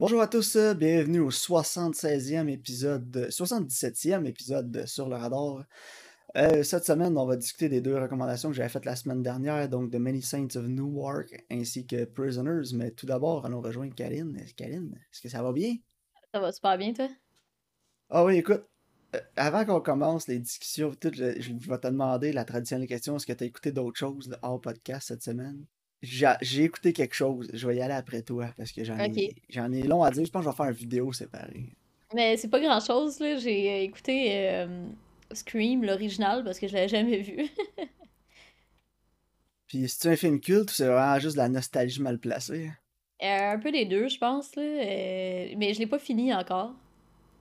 Bonjour à tous, euh, bienvenue au 76e épisode, de- 77e épisode de Sur le radar. Euh, cette semaine, on va discuter des deux recommandations que j'avais faites la semaine dernière, donc de Many Saints of Newark ainsi que Prisoners. Mais tout d'abord, allons rejoindre Karine. Euh, Karine, est-ce que ça va bien? Ça va super bien, toi? Ah oui, écoute, euh, avant qu'on commence les discussions, tout, je, je vais te demander la traditionnelle question est-ce que tu as écouté d'autres choses hors podcast cette semaine? J'ai écouté quelque chose, je vais y aller après toi parce que j'en ai, long à dire. Je pense que je vais faire une vidéo séparée. Mais c'est pas grand chose, là. J'ai euh, écouté euh, Scream, l'original, parce que je l'avais jamais vu. Puis c'est un film culte ou c'est vraiment juste de la nostalgie mal placée? Euh, un peu des deux, je pense, là. euh, mais je l'ai pas fini encore.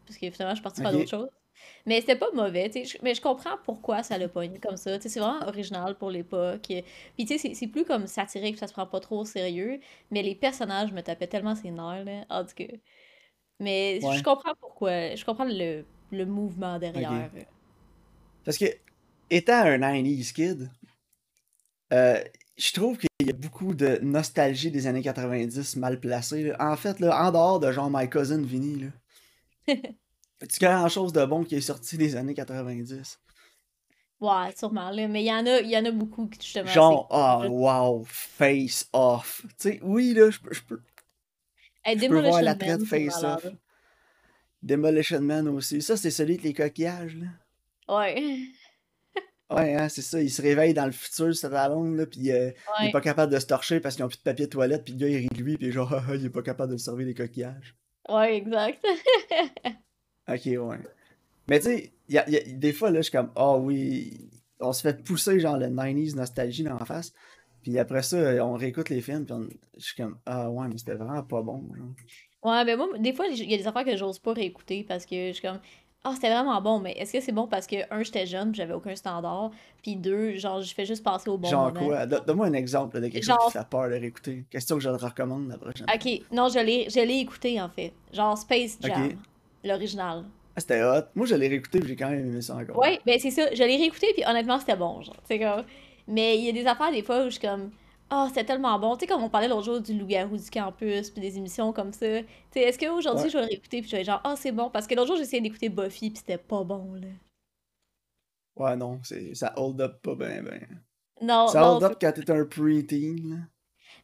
Parce que finalement, je suis partie faire Ok. d'autres choses. Mais c'était pas mauvais, tu sais. Mais je comprends pourquoi ça l'a pogné comme ça. Tu sais, c'est vraiment original pour l'époque. Puis tu sais, c'est- plus comme satirique, ça se prend pas trop au sérieux. Mais les personnages me tapaient tellement ses nerfs, là. En tout cas. Mais Ouais. je comprends pourquoi. Je comprends le, le mouvement derrière. Parce que, étant un 90s kid, euh, je trouve qu'il y a beaucoup de nostalgie des années 90 mal placée. là. En fait, là, en dehors de genre My Cousin Vinny, là, tu grand chose de bon qui est sorti des années 90. Ouais, sûrement, là. Mais il y en a, il y en a beaucoup qui, justement. Genre, ah, wow, face off. Tu sais, oui, là, je peux, je peux, Hey, je peux voir la traite face malade. off. Demolition Man aussi. Ça, c'est celui avec les coquillages, là. Ouais. Ouais, hein, c'est ça. Il se réveille dans le futur, c'est la longue, là, puis euh, il est pas capable de se torcher parce qu'ils ont plus de papier de toilette, puis le gars, il rit de lui, puis genre, il est pas capable de se servir des coquillages. Ouais, exact. Ok, ouais. Mais tu sais, y a, il y a- des fois, là, je suis comme, ah oui, on se fait pousser, genre, le 90s nostalgie dans la face, puis après ça, on réécoute les films, puis on- je suis comme, ah ouais, mais c'était vraiment pas bon, genre. Ouais, mais moi, des fois, il y a des affaires que j'ose pas réécouter parce que je suis comme, ah, c'était vraiment bon, mais est-ce que c'est bon parce que, un, j'étais jeune, j'avais aucun standard, puis deux, genre, je fais juste passer au bon Genre moment. quoi? Don- Donne-moi un exemple de quelque chose Genre- qui fait peur de réécouter. Question que je le recommande la prochaine. Ok, non, je l'ai, je l'ai écouté, en fait. Genre Space Jam. L'original. Ah, c'était hot. Moi, je l'ai réécouté, puis j'ai quand même aimé ça encore. Ouais, ben c'est ça, je l'ai réécouté, puis honnêtement, c'était bon, genre, comme... Mais il y a des affaires, des fois, où je suis comme... Ah, c'était tellement bon. Tu sais, comme on parlait l'autre jour du loup-garou du campus, puis des émissions comme ça. Tu sais, est-ce qu'aujourd'hui, Ouais. je vais le réécouter, puis je vais être genre, ah, c'est bon? Parce que l'autre jour, j'ai essayé d'écouter Buffy, puis c'était pas bon, là. Ouais, non, c'est, ça hold up pas ben ben. Non, Ça non, hold up quand t'es un preteen, là.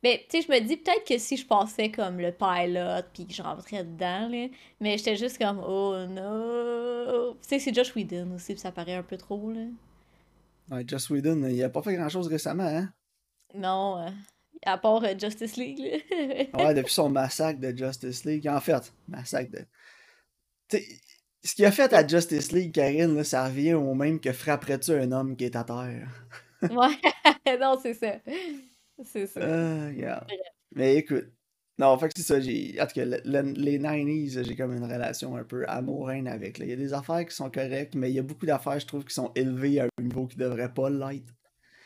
Mais tu sais, je me dis peut-être que si je passais comme le pilot puis que je rentrais dedans, là, mais j'étais juste comme oh non. Tu sais, c'est Josh Whedon aussi, puis ça paraît un peu trop, là. Ouais, Joss Whedon, il a pas fait grand-chose récemment, hein? Non, euh, à part euh, Justice League, là. Ouais, depuis son massacre de Justice League. En fait, massacre de... Ce qu'il a fait à Justice League, Karine, là, ça revient au même que frapperais-tu un homme qui est à terre? ouais, non, c'est ça. C'est ça. Euh, regarde. Mais écoute, non, fait que c'est ça, j'ai... En tout cas, le- le- les 90s, j'ai comme une relation un peu amoureuse avec, là. Il y a des affaires qui sont correctes, mais il y a beaucoup d'affaires, je trouve, qui sont élevées à un niveau qui devrait pas l'être.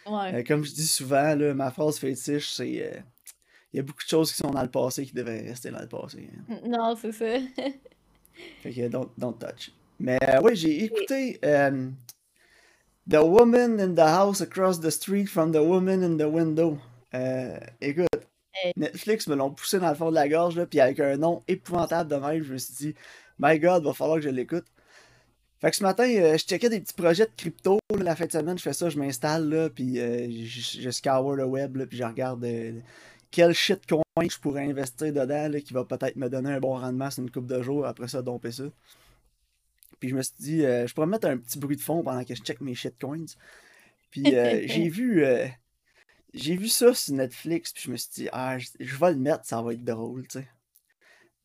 Ouais. Euh, comme je dis souvent, là, ma phrase fétiche, c'est... euh, Il y a beaucoup de choses qui sont dans le passé qui devraient rester dans le passé. hein. Non, c'est ça. Fait que don't, don't touch. Mais euh, oui, j'ai écouté The Woman in the House Across the Street from the Woman in the Window. Euh, écoute, Hey. Netflix me l'ont poussé dans le fond de la gorge, là, puis avec un nom épouvantable de même, je me suis dit, My God, va falloir que je l'écoute. Fait que ce matin, euh, je checkais des petits projets de crypto. là, la fin de semaine, je fais ça, je m'installe, là, puis euh, je, je scour le web, là, puis je regarde euh, quel shitcoin je pourrais investir dedans, là, qui va peut-être me donner un bon rendement sur une coupe de jours, après ça, domper ça. Puis je me suis dit, je pourrais mettre un petit bruit de fond pendant que je check mes shitcoins. Puis j'ai vu, j'ai vu ça sur Netflix, puis je me suis dit, ah, je, je vais le mettre, ça va être drôle, tu sais.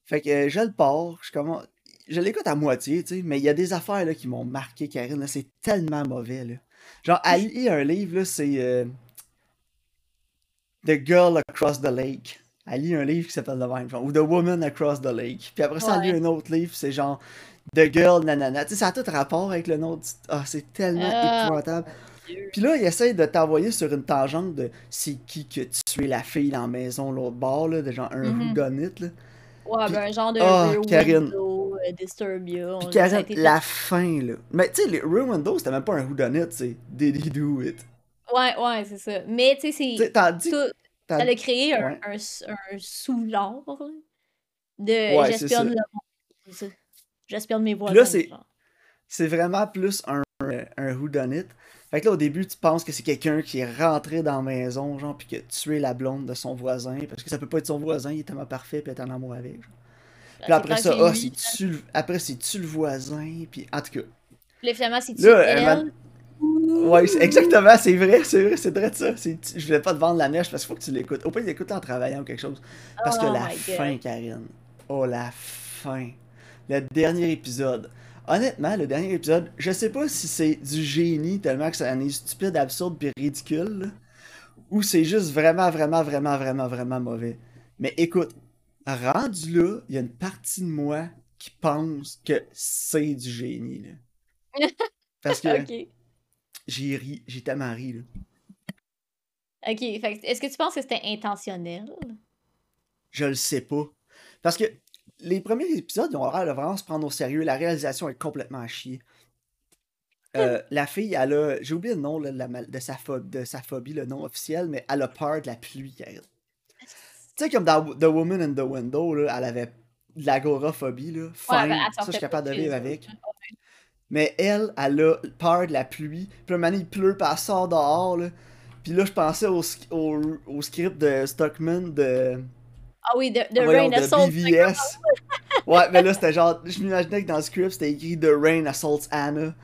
Fait que euh, je le pars, je commence. Je l'écoute à moitié, tu sais, mais il y a des affaires là, qui m'ont marqué, Karine. C'est tellement mauvais. Là. Genre, à lire un livre, là, c'est euh, The Girl Across the Lake. Elle lit un livre qui s'appelle The genre, ou The Woman Across the Lake. Puis après ça, elle lit Ouais. un autre livre, c'est genre The Girl Nanana. Tu sais, ça a tout rapport avec le nom. du- Ah, c'est tellement Ah. épouvantable. Puis là, il essaie de t'envoyer sur une tangente de c'est qui que tué la fille dans la maison, l'autre bord, là, de genre un là. Ouais, ben un genre de Rear Karine. Window, euh, Disturbia. Puis été la fin, là. Mais tu sais, les Rear Window, c'était même pas un whodunit, c'est Did he do it? Ouais, ouais, c'est ça. Mais tu sais, Tu c'est. t'as- Elle a créé un, Ouais. un, un sous-genre. là. De Ouais, ça. J'espionne mes là, voisins, c'est genre. c'est vraiment plus un, un whodunit. Fait que là, au début, tu penses que c'est quelqu'un qui est rentré dans la maison, genre, puis qui a tué la blonde de son voisin, parce que ça peut pas être son voisin, il est tellement parfait, puis est en amour avec. genre. Puis après ça, c'est ah, lui. c'est-tu le... après, c'est-tu le voisin, puis en tout cas. Puis finalement, c'est-tu elle? Ouais, exactement, c'est vrai, c'est vrai, c'est vrai de ça. Je voulais pas te vendre la neige parce qu'il faut que tu l'écoutes. Au pire, l'écoute en travaillant ou quelque chose. Parce que Oh la God. fin, Karine. Oh, la fin. Le dernier épisode. Honnêtement, le dernier épisode, je sais pas si c'est du génie tellement que ça en est stupide, absurde puis ridicule, là, ou c'est juste vraiment, vraiment, vraiment, vraiment, vraiment mauvais. Mais écoute, rendu là, il y a une partie de moi qui pense que c'est du génie, là. Parce que j'ai ri, j'ai tellement ri, là. Ok. Est-ce que tu penses que c'était intentionnel? Je le sais pas. Parce que les premiers épisodes, ils ont l'air de vraiment se prendre au sérieux. La réalisation est complètement à chier. Euh, la fille, elle a. J'ai oublié le nom là, de, la mal- de sa pho- de sa phobie, le nom officiel, mais elle a peur de la pluie, Karine. Tu sais, comme dans The Woman in the Window, là, elle avait de l'agoraphobie, là. Ouais, Fine, ben, elle ça, je suis capable de vivre avec. Mais elle, elle a peur de la pluie. Puis un il pleut, puis elle sort dehors, là. Puis là, je pensais au, sk- au, au script de Stockman de. Ah oui, The, the Rain Assault. BVS. Ouais, mais là, c'était genre. Je m'imaginais que dans le script, c'était écrit The Rain Assaults Anna.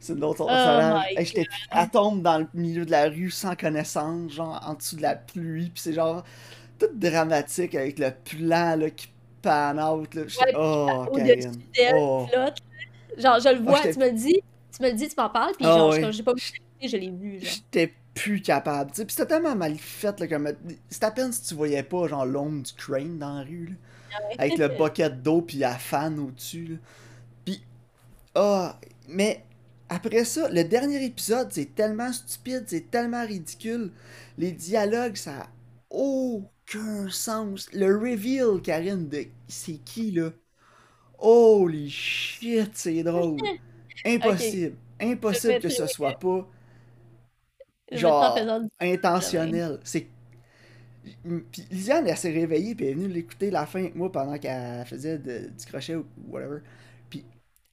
C'est une autre Oh Hey, Elle tombe dans le milieu de la rue sans connaissance, genre en dessous de la pluie. Puis c'est genre tout dramatique avec le plan là, qui pan out. Là. Ouais, oh, Karine. Oh. Genre, je le vois, j'étais- tu me le dis, tu me le dis, tu m'en parles, puis Ah genre, je- j'ai pas vu je l'ai vu. J'étais plus capable. Puis c'était tellement mal fait. Là, comme... C'est à peine si tu voyais pas genre l'ombre du crane dans la rue. Là. Avec le bucket d'eau puis la fan au-dessus. Puis, ah, mais après ça, le dernier épisode, c'est tellement stupide, c'est tellement ridicule. Les dialogues, ça a aucun sens. Le reveal, Karine, de c'est qui là? Holy shit, c'est drôle. Impossible. Impossible que ce soit pas genre, intentionnel. C'est. Puis Lisiane, elle s'est réveillée, puis elle est venue l'écouter la fin avec moi pendant qu'elle faisait de- du crochet ou whatever. Puis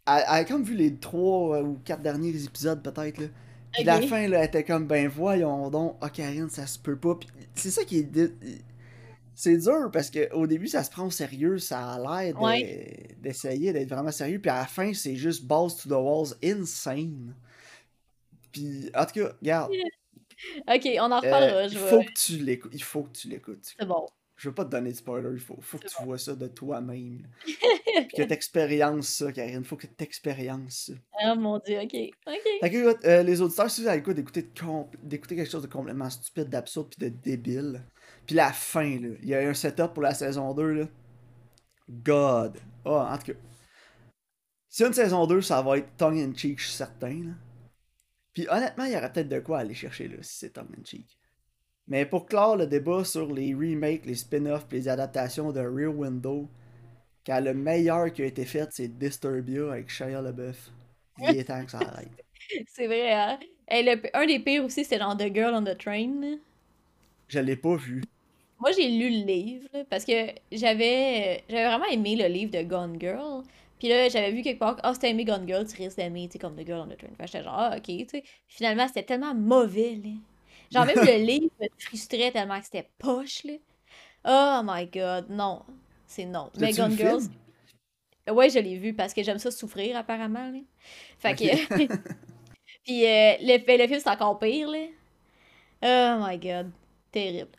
elle, elle a comme vu les trois ou quatre derniers épisodes, peut-être, là. Puis la fin, là, elle était comme, ben voyons donc, ça se peut pas. Puis c'est ça qui est. C'est dur parce qu'au début, ça se prend au sérieux, ça a l'air Ouais. d'essayer d'être vraiment sérieux, puis à la fin, c'est juste balls to the walls, insane. Puis, en tout cas, regarde, Ok, on en euh, reparlera, il je faut que tu l'écoutes. Il faut que tu l'écoutes. C'est bon. Je veux pas te donner de spoiler, il faut, faut que tu vois ça de toi-même. Puis que t'expériences ça, Karine. Faut que t'expériences ça. Oh mon dieu, ok. Ok. Fait que, écoute, euh, les auditeurs, si vous avez le goût d'écouter quelque chose de complètement stupide, d'absurde, puis de débile. Puis la fin, là. Il y a un setup pour la saison 2, là. God. Ah, en tout cas. Si une saison 2, ça va être tongue in cheek, je suis certain, là. Puis honnêtement, il y aurait peut-être de quoi aller chercher, là, si c'est tongue in cheek. Mais pour clore le débat sur les remakes, les spin-offs, les adaptations de Rear Window, quand le meilleur qui a été fait, c'est Disturbia avec Shia LaBeouf. Il est temps que ça arrête. C'est vrai, hein. Et le, un des pires aussi, c'est genre The Girl on the Train. Je l'ai pas vu. Moi, j'ai lu le livre parce que j'avais j'avais vraiment aimé le livre de Gone Girl. Puis là, j'avais vu quelque part, ah, si t'as aimé Gone Girl, tu risques d'aimer, tu sais, comme The Girl on the Train. Fait j'étais genre, ah, ok, tu sais. Finalement, c'était tellement mauvais, là. Genre, même le livre me frustrait tellement que c'était poche, là. Oh my god, non. C'est non. Mais Gone le Girl, film? c'est- ouais, je l'ai vu parce que j'aime ça souffrir, apparemment, là. Fait que. Puis euh, le, ben, le film, c'est encore pire, là. Oh my god. Terrible.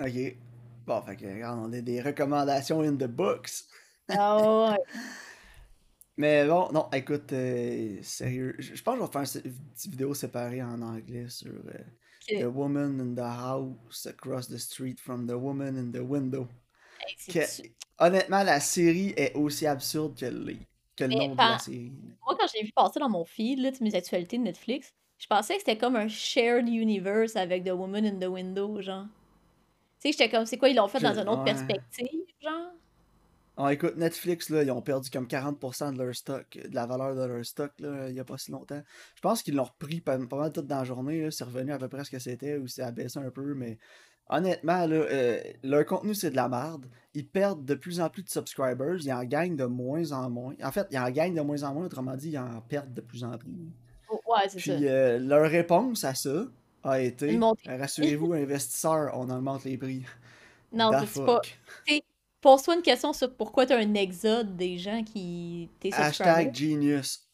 Ok. Bon, fait que, regarde, on a des recommandations in the books. Ah ouais. Mais bon, non, écoute, euh, sérieux, je je pense que je vais faire une petite vidéo séparée en anglais sur euh. The Woman in the House Across the Street from the Woman in the Window. Que, honnêtement, la série est aussi absurde que le, que le nom de la série. Moi, quand j'ai vu passer dans mon feed, là, mes actualités de Netflix, je pensais que c'était comme un shared universe avec The Woman in the Window, genre. Tu sais, j'étais comme, c'est quoi, ils l'ont fait Je- dans une autre ouais. perspective, genre? Ah, écoute, Netflix, là, ils ont perdu comme 40% de leur stock, de la valeur de leur stock, là, il y a pas si longtemps. Je pense qu'ils l'ont repris pas, pas mal tout dans la journée, c'est revenu à peu près à ce que c'était, ou c'est abaissé un peu, mais Honnêtement, là, euh, leur contenu, c'est de la merde. Ils perdent de plus en plus de subscribers. Ils en gagnent de moins en moins. En fait, ils en gagnent de moins en moins. Autrement dit, ils en perdent de plus en plus. Oh, ouais, c'est ça. Puis euh, leur réponse à ça a été. Rassurez-vous, investisseurs, on augmente les prix. Non, c'est pas. t'sais, Pose-toi une question sur pourquoi t'as un exode des gens qui. T'es Hashtag genius.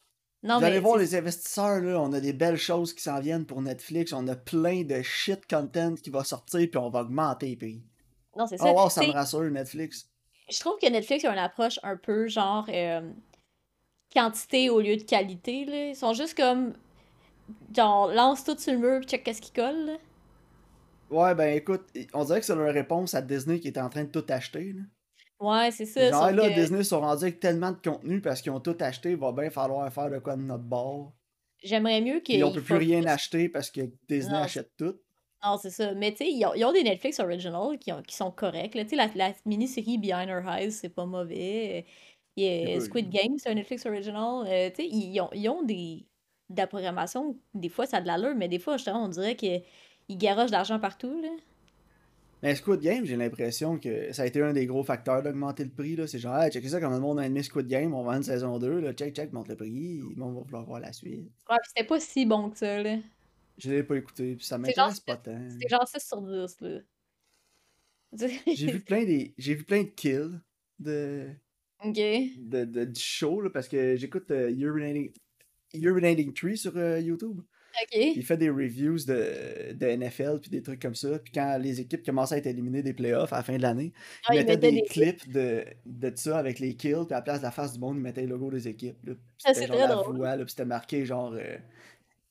Non, Vous mais. allez voir les investisseurs, là, on a des belles choses qui s'en viennent pour Netflix. On a plein de shit content qui va sortir, puis on va augmenter les prix. Non, c'est Oh ça. wow, ça me rassure, Netflix. Je trouve que Netflix a une approche un peu genre euh, quantité au lieu de qualité. Là. Ils sont juste comme genre lance tout sur le mur puis check qu'est-ce qui colle. là. Ouais, ben écoute, on dirait que c'est leur réponse à Disney qui est en train de tout acheter. Là. Ouais, c'est ça. Genre là, que Disney sont rendus avec tellement de contenu parce qu'ils ont tout acheté, il va bien falloir faire de quoi de notre bord. J'aimerais mieux qu'ils Puis on peut plus rien acheter parce que Disney Non, achète tout. Non, c'est ça. Mais tu sais, ils ont, ils ont des Netflix original qui, ont- qui sont corrects. Tu sais, la, la mini-série Behind Her Eyes, c'est pas mauvais. Il y a C'est pas- Squid Game, c'est un Netflix original. Euh, tu sais, ils ont, ils ont des, de la programmation. Des fois, ça a de l'allure, mais des fois, justement, on dirait qu'ils garochent de l'argent partout. Là. Mais Squid Game, j'ai l'impression que ça a été un des gros facteurs d'augmenter le prix. C'est genre, hey, checkez ça, comme le monde a aimé Squid Game, on va une saison 2, là, check, check, monte le prix, le monde va vouloir voir la suite. Ouais, puis c'était pas si bon que ça. là. Je l'ai pas écouté, puis ça m'intéresse pas tant. C'était genre 6 sur 10. Là. J'ai vu plein des. J'ai vu plein de kills de, ok. de, de- du show là, parce que j'écoute euh, Urinating, Urinating Tree sur euh, YouTube. Il fait des reviews de, de NFL puis des trucs comme ça. Puis quand les équipes commençaient à être éliminées des playoffs à la fin de l'année, Ah, il il mettait des, des- clips de, de ça avec les kills. Puis à la place de la face du monde, il mettait le logo des équipes. Ah, C'était la drôle. voix, là, puis c'était marqué genre euh,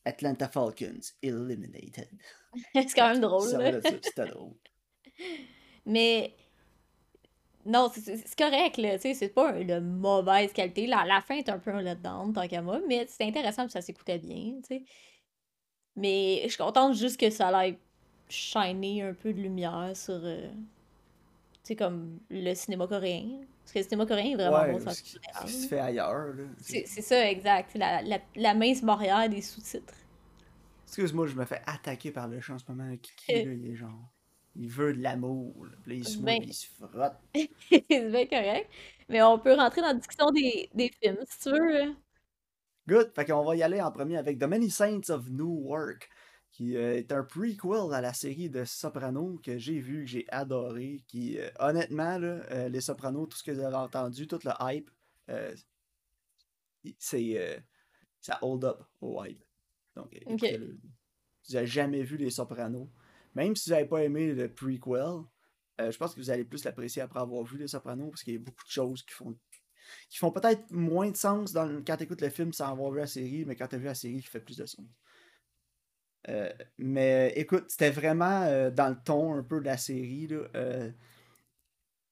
Atlanta Falcons eliminated. c'est quand même drôle. C'était drôle. Mais non, c'est- correct, là. Tu sais, c'est pas de mauvaise qualité. La, la fin est un peu un letdown, tant qu'à moi, mais c'est intéressant, puis ça s'écoutait bien, tu sais. Mais je suis contente juste que ça aille shiner un peu de lumière sur, euh, tu sais, comme le cinéma coréen. Parce que le cinéma coréen est vraiment Ouais, bon ce qui, culture ce qui se fait ailleurs. Là. C'est ça, exact. La, la, la mince barrière des sous-titres. Excuse-moi, je me fais attaquer par le chat en ce moment. Kiki, là, il est genre. Il veut de l'amour. là. Il se Ben- il se frotte. c'est bien correct. Mais on peut rentrer dans la discussion des, des films, si tu veux. Good. Fait qu'on va y aller en premier avec The Many Saints of Newark, qui euh, est un prequel à la série de Sopranos que j'ai vu, que j'ai adoré. Qui, euh, honnêtement, là, euh, les Sopranos, tout ce que vous avez entendu, tout le hype, euh, c'est. ça hold up au hype. Donc, Ok. écoutez-le. Si vous n'avez jamais vu les Sopranos, même si vous n'avez pas aimé le prequel, je pense que vous allez plus l'apprécier après avoir vu les Sopranos, parce qu'il y a beaucoup de choses qui font qui font peut-être moins de sens dans quand tu écoutes le film sans avoir vu la série, mais quand tu as vu la série, qui fait plus de sens. Euh, mais écoute, c'était vraiment euh, dans le ton un peu de la série. Là, euh.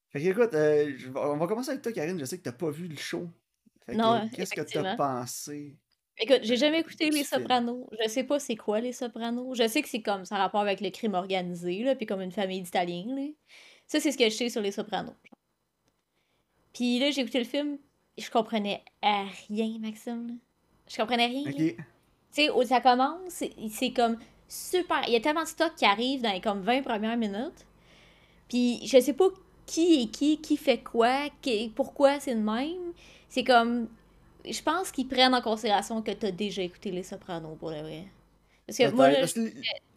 Fait que, écoute, je on va commencer avec toi, Karine. Je sais que t'as pas vu le show. Fait que, Non, Qu'est-ce que t'as pensé? Écoute, j'ai jamais écouté Les. Sopranos. Je sais pas c'est quoi Les Sopranos. Je sais que c'est comme ça a rapport avec le crime organisé, là, puis comme une famille d'Italiens. là. Ça, c'est ce que je sais sur Les Sopranos. genre. Puis là, j'ai écouté le film, je comprenais rien, Maxime. Je comprenais rien. Tu sais, où ça commence, c'est comme super. Il y a tellement de stock qui arrive dans les comme 20 premières minutes. Puis je sais pas qui est qui, qui fait quoi, qui- pourquoi c'est le même. C'est comme. Je pense qu'ils prennent en considération que t'as déjà écouté Les Sopranos pour le vrai. Parce que moi, parce que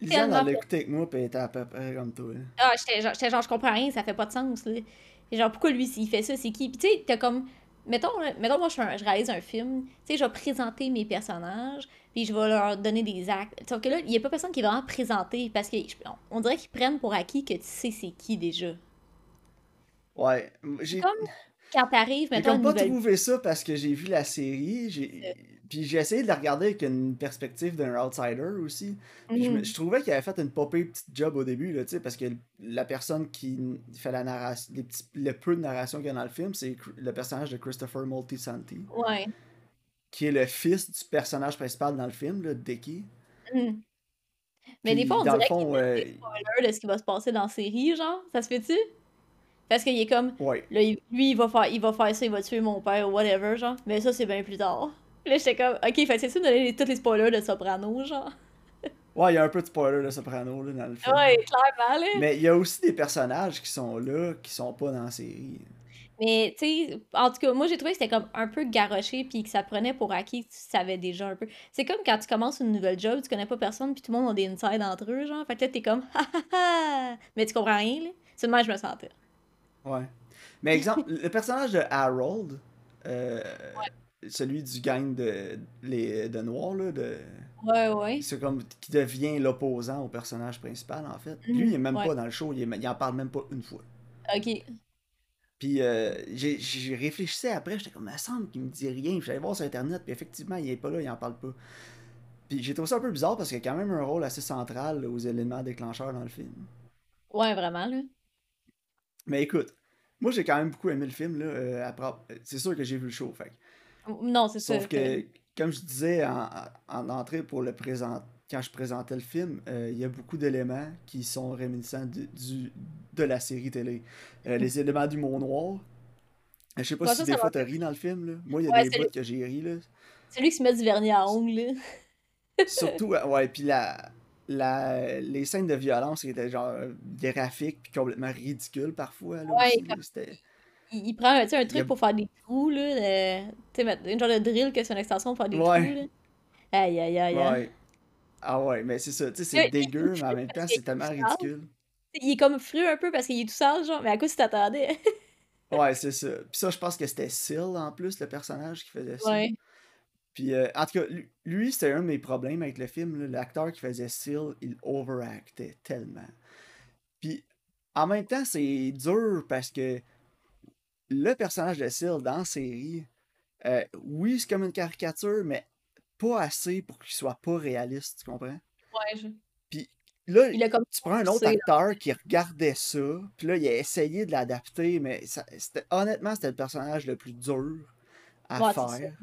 Lisanne, elle l'a écouté avec moi, puis elle était à peu près comme toi. Ah, j'étais genre, j'étais genre, je comprends rien, ça fait pas de sens, là. Genre, pourquoi lui, s'il fait ça, c'est qui? Puis tu sais, t'as comme... Mettons, là, mettons moi, je, fais un- je réalise un film, tu sais, je vais présenter mes personnages, puis je vais leur donner des actes. Sauf que là, il y a pas personne qui va vraiment présenter, parce que on, on dirait qu'ils prennent pour acquis que tu sais c'est qui, déjà. Ouais. J'ai Comme quand t'arrives, j'ai mettons, une pas nouvelle... trouvé ça parce que j'ai vu la série. J'ai... Puis j'ai essayé de la regarder avec une perspective d'un outsider aussi. Puis Mhm. je trouvais qu'il avait fait une pire petite job au début, là, tu sais, parce que la personne qui fait la narration, les petits- le peu de narration qu'il y a dans le film, c'est le personnage de Christopher Moltisanti, Ouais. qui est le fils du personnage principal dans le film, là, Dickie. Mhm. Mais des fois, on dirait qu'il y a euh, des spoilers de ce qui va se passer dans la série, genre. Ça se fait-tu? Parce qu'il est comme... ouais. Là, il- lui, il va faire, il va faire ça, il va tuer mon père ou whatever, genre. Mais ça, c'est bien plus tard. Là, j'étais comme, ok, fait c'est ça de donner les- tous les spoilers de Soprano, genre. Ouais, il y a un peu de spoiler de Soprano là, dans le film. Ouais, clairement, là. Mais il y a aussi des personnages qui sont là, qui sont pas dans la série. Mais, tu sais, en tout cas, moi, j'ai trouvé que c'était comme un peu garoché, puis que ça prenait pour acquis que tu savais déjà un peu. C'est comme quand tu commences une nouvelle job, tu connais pas personne, puis tout le monde a des insides entre eux, genre. Fait que là, t'es comme, ha ha ha! Mais tu comprends rien, là. C'est moi, je me sentais. Ouais. Mais exemple, le personnage de Harold, euh, celui du gang de, les, de Noirs, là, de... Ouais, ouais. C'est comme qui devient l'opposant au personnage principal, en fait. Mhm, Lui, il est même ouais. pas dans le show, il, est- il en parle même pas une fois. Ok. Puis euh, j'ai réfléchissais après, j'étais comme, il me semble qu'il me dit rien. J'allais voir sur Internet, puis effectivement, il est pas là, il en parle pas. Puis j'ai trouvé ça un peu bizarre parce qu'il y a quand même un rôle assez central là, aux éléments déclencheurs dans le film. Ouais, vraiment, là. Mais écoute, moi j'ai quand même beaucoup aimé le film, là. euh, après, c'est sûr que j'ai vu le show, fait. Non, c'est ça. Sauf que, comme je disais en, en entrée pour le présent, quand je présentais le film, euh, il y a beaucoup d'éléments qui sont réminiscents du, du- de la série télé. Euh, les éléments d'humour noir. Euh, Je sais pas Ouais, si ça, des ça fois t'as ri dans le film, là. Moi, il y a Ouais, des bouts que j'ai ri, là. Celui qui se met du vernis à ongles. Surtout, ouais, puis la, la, les scènes de violence étaient genre graphiques puis complètement ridicules parfois, là, Ouais, aussi, comme-. Il, il prend un truc pour faire des trous, là. de- Tu sais, une genre de drill que c'est une extension pour faire des Ouais. trous, là. Aïe, aïe, aïe, aïe. Ouais. Ah ouais, mais c'est ça, tu sais, c'est dégueu, mais en même temps, c'est tellement ridicule. Il est comme fru un peu parce qu'il est tout sale, genre. Mais à quoi tu t'attendais? Ouais, c'est ça. Puis ça, je pense que c'était Syl, en plus, le personnage qui faisait ça. Ouais. Puis, euh, en tout cas, lui- c'était un de mes problèmes avec le film. L'acteur qui faisait Syl, il overactait tellement. Puis, en même temps, c'est dur parce que le personnage de Syl dans la série, euh, oui, c'est comme une caricature, mais pas assez pour qu'il soit pas réaliste, tu comprends? Ouais, je- Puis là, Il a comme tu prends un autre là. acteur qui regardait ça, puis là, il a essayé de l'adapter, mais ça, honnêtement, c'était le personnage le plus dur à Ouais, faire.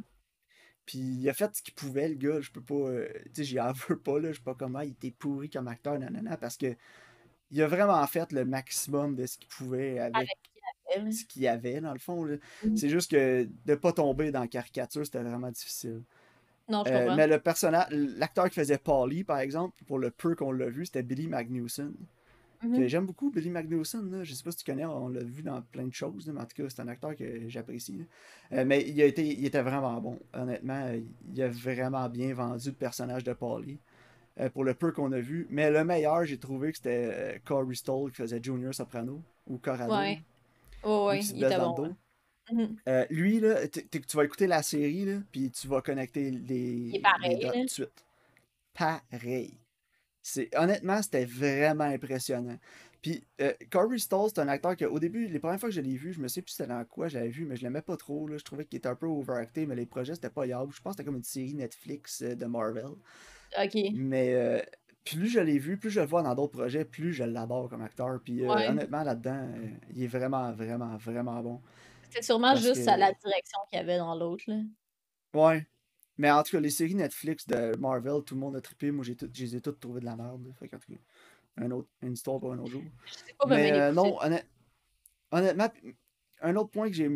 Puis il a fait ce qu'il pouvait, le gars. Je peux pas. euh, tu sais, j'y en veux pas, là. Je sais pas comment il était pourri comme acteur, nanana, parce que il a vraiment fait le maximum de ce qu'il pouvait avec Avec ce qu'il y avait, dans le fond. là. Mhm. C'est juste que de pas tomber dans la caricature, c'était vraiment difficile. Non, je Euh, comprends. mais le personnage, l'acteur qui faisait Paulie, par exemple, pour le peu qu'on l'a vu, c'était Billy Magnuson. Mhm. Que J'aime beaucoup Billy Magnuson. Là. Je sais pas si tu connais, on l'a vu dans plein de choses, mais en tout cas, c'est un acteur que j'apprécie. Euh, mais il, a été, il était vraiment bon. Honnêtement, il a vraiment bien vendu le personnage de Paulie. euh, pour le peu qu'on a vu. Mais le meilleur, j'ai trouvé que c'était euh, Corey Stoll qui faisait Junior Soprano ou Corrado. Ouais. Oh, ou ouais, il était bon. Euh, lui, là, tu vas écouter la série, là, puis tu vas connecter les, Il est les pareil, dots tout de suite. Pareil. Honnêtement, c'était vraiment impressionnant. Puis, euh, Corey Stoll, c'est un acteur que, au début, les premières fois que je l'ai vu, je me sais plus c'était dans quoi j'avais vu, mais je l'aimais pas trop. Là. Je trouvais qu'il était un peu overacté, mais les projets, c'était pas yable. Je pense que c'était comme une série Netflix euh, de Marvel. Ok. Mais euh, plus je l'ai vu, plus je le vois dans d'autres projets, plus je l'adore comme acteur. Puis, euh, Ouais. honnêtement, là-dedans, euh, il est vraiment, vraiment, vraiment bon. C'est sûrement Parce juste que- à la direction qu'il y avait dans l'autre, là. Ouais. Mais en tout cas, les séries Netflix de Marvel, tout le monde a trippé. Moi, j'ai tout, je les ai toutes trouvées de la merde. Fait qu'en tout cas, un autre, une histoire pour un autre jour. Je sais pas, Mais mais euh, non, honnêt- honnêtement, un autre point que j'ai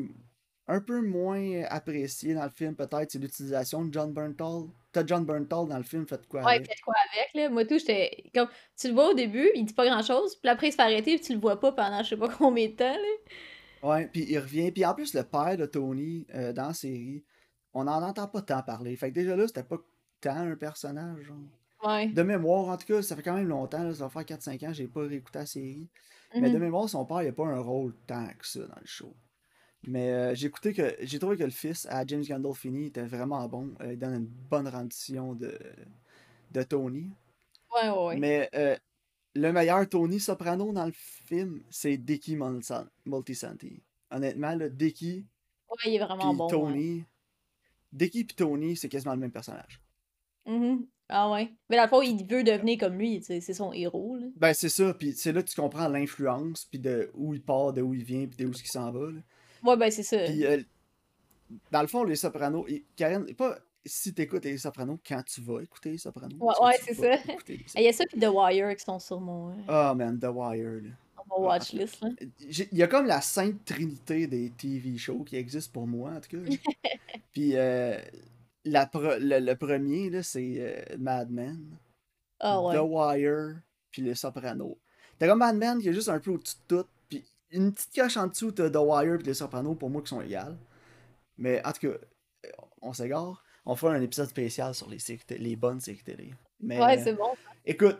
un peu moins apprécié dans le film, peut-être, c'est l'utilisation de John Bernthal. T'as John Bernthal dans le film, faites quoi Ouais, avec? faites quoi avec, là? Moi, tout, j'étais comme. Tu le vois au début, il dit pas grand-chose, puis après, il se fait arrêter, puis tu le vois pas pendant je sais pas combien de temps, là. Ouais, puis il revient. Puis en plus, le père de Tony euh, dans la série, on n'en entend pas tant parler. Fait que déjà là, c'était pas tant un personnage. genre. Ouais. De mémoire, en tout cas, ça fait quand même longtemps, là, ça va faire 4-5 ans, j'ai pas réécouté la série. Mais de Mhm. mémoire, son père, il a pas un rôle tant que ça dans le show. Mais euh, j'ai écouté que j'ai trouvé que le fils à James Gandolfini était vraiment bon. Euh, il donne une bonne rendition de, de Tony. Ouais, ouais, ouais. Mais euh, le meilleur Tony Soprano dans le film, c'est Dicky Multisanti. Honnêtement, là, Dicky Ouais, il est vraiment bon. Tony. Dicky puis Tony, c'est quasiment le même personnage. Mhm. Ah ouais. Mais dans le fond, il veut devenir comme lui, c'est son héros, là. Ben c'est ça, puis c'est là que tu comprends l'influence, puis de où il part, de où il vient, puis de où il s'en va. là. Ouais, ben c'est ça. Puis, euh, dans le fond, les Sopranos, et- Karen, pas si t'écoutes les Sopranos, quand tu vas écouter les Sopranos. Ouais, ouais, c'est ça. Il y a ça puis The Wire qui sont sur mon, euh, Ah, man, The Wire, là. sur mon watchlist, là. J'ai- Il y a comme la sainte trinité des TV shows qui existent pour moi, en tout cas. Puis, euh, la pre- le, le premier, là, c'est euh, Mad Men. Ah The ouais. Wire, puis Les Sopranos. T'as comme Mad Men qui est juste un peu au-dessus de tout, une petite coche en dessous, t'as The Wire puis Les Sopranos pour moi qui sont égales. Mais en tout cas, euh, on s'égare. On fera un épisode spécial sur les, les bonnes séries télé. Mais Ouais, euh, c'est bon. écoute,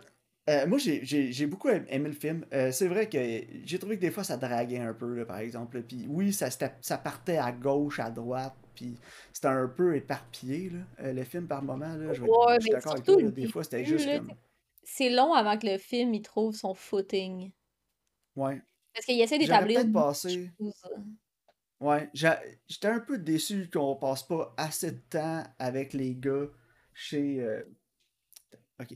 euh, moi j'ai- beaucoup aim- aimé le film. Euh, c'est vrai que j'ai trouvé que des fois ça draguait un peu, là, par exemple. Puis oui, ça, ça partait à gauche, à droite, puis c'était un peu éparpillé, là, euh, le film par moment. Là, je, Ouais, je suis mais d'accord avec surtout toi, là, le des fois c'était juste comme. c'est long avant que le film il trouve son footing. Ouais. Parce qu'il essaie d'établir peut-être passé. Ouais, j'étais un peu déçu qu'on passe pas assez de temps avec les gars chez. euh, Ok.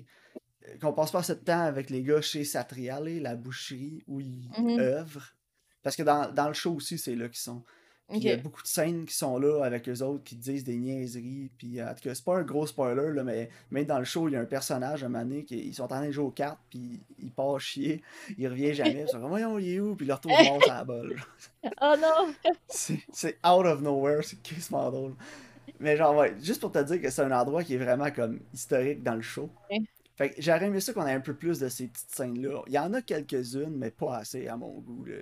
Qu'on passe pas assez de temps avec les gars chez Satriale, la boucherie où ils Mhm. œuvrent. Parce que dans, dans le show aussi, c'est là qu'ils sont. Il y a beaucoup de scènes qui sont là avec eux autres qui disent des niaiseries. Puis euh, en tout cas, c'est pas un gros spoiler, là, mais même dans le show, il y a un personnage à un donné qui ils sont en train de jouer aux cartes, puis il part chier, il revient jamais. Ils sont comme, voyons, il est où? Puis il le retrouve mort sur la balle. Oh non! C'est out of nowhere, c'est quasiment drôle. Mais genre, ouais, juste pour te dire que c'est un endroit qui est vraiment comme historique dans le show. Ouais. Fait que j'aurais aimé ça qu'on ait un peu plus de ces petites scènes-là. Il y en a quelques-unes, mais pas assez à mon goût. là.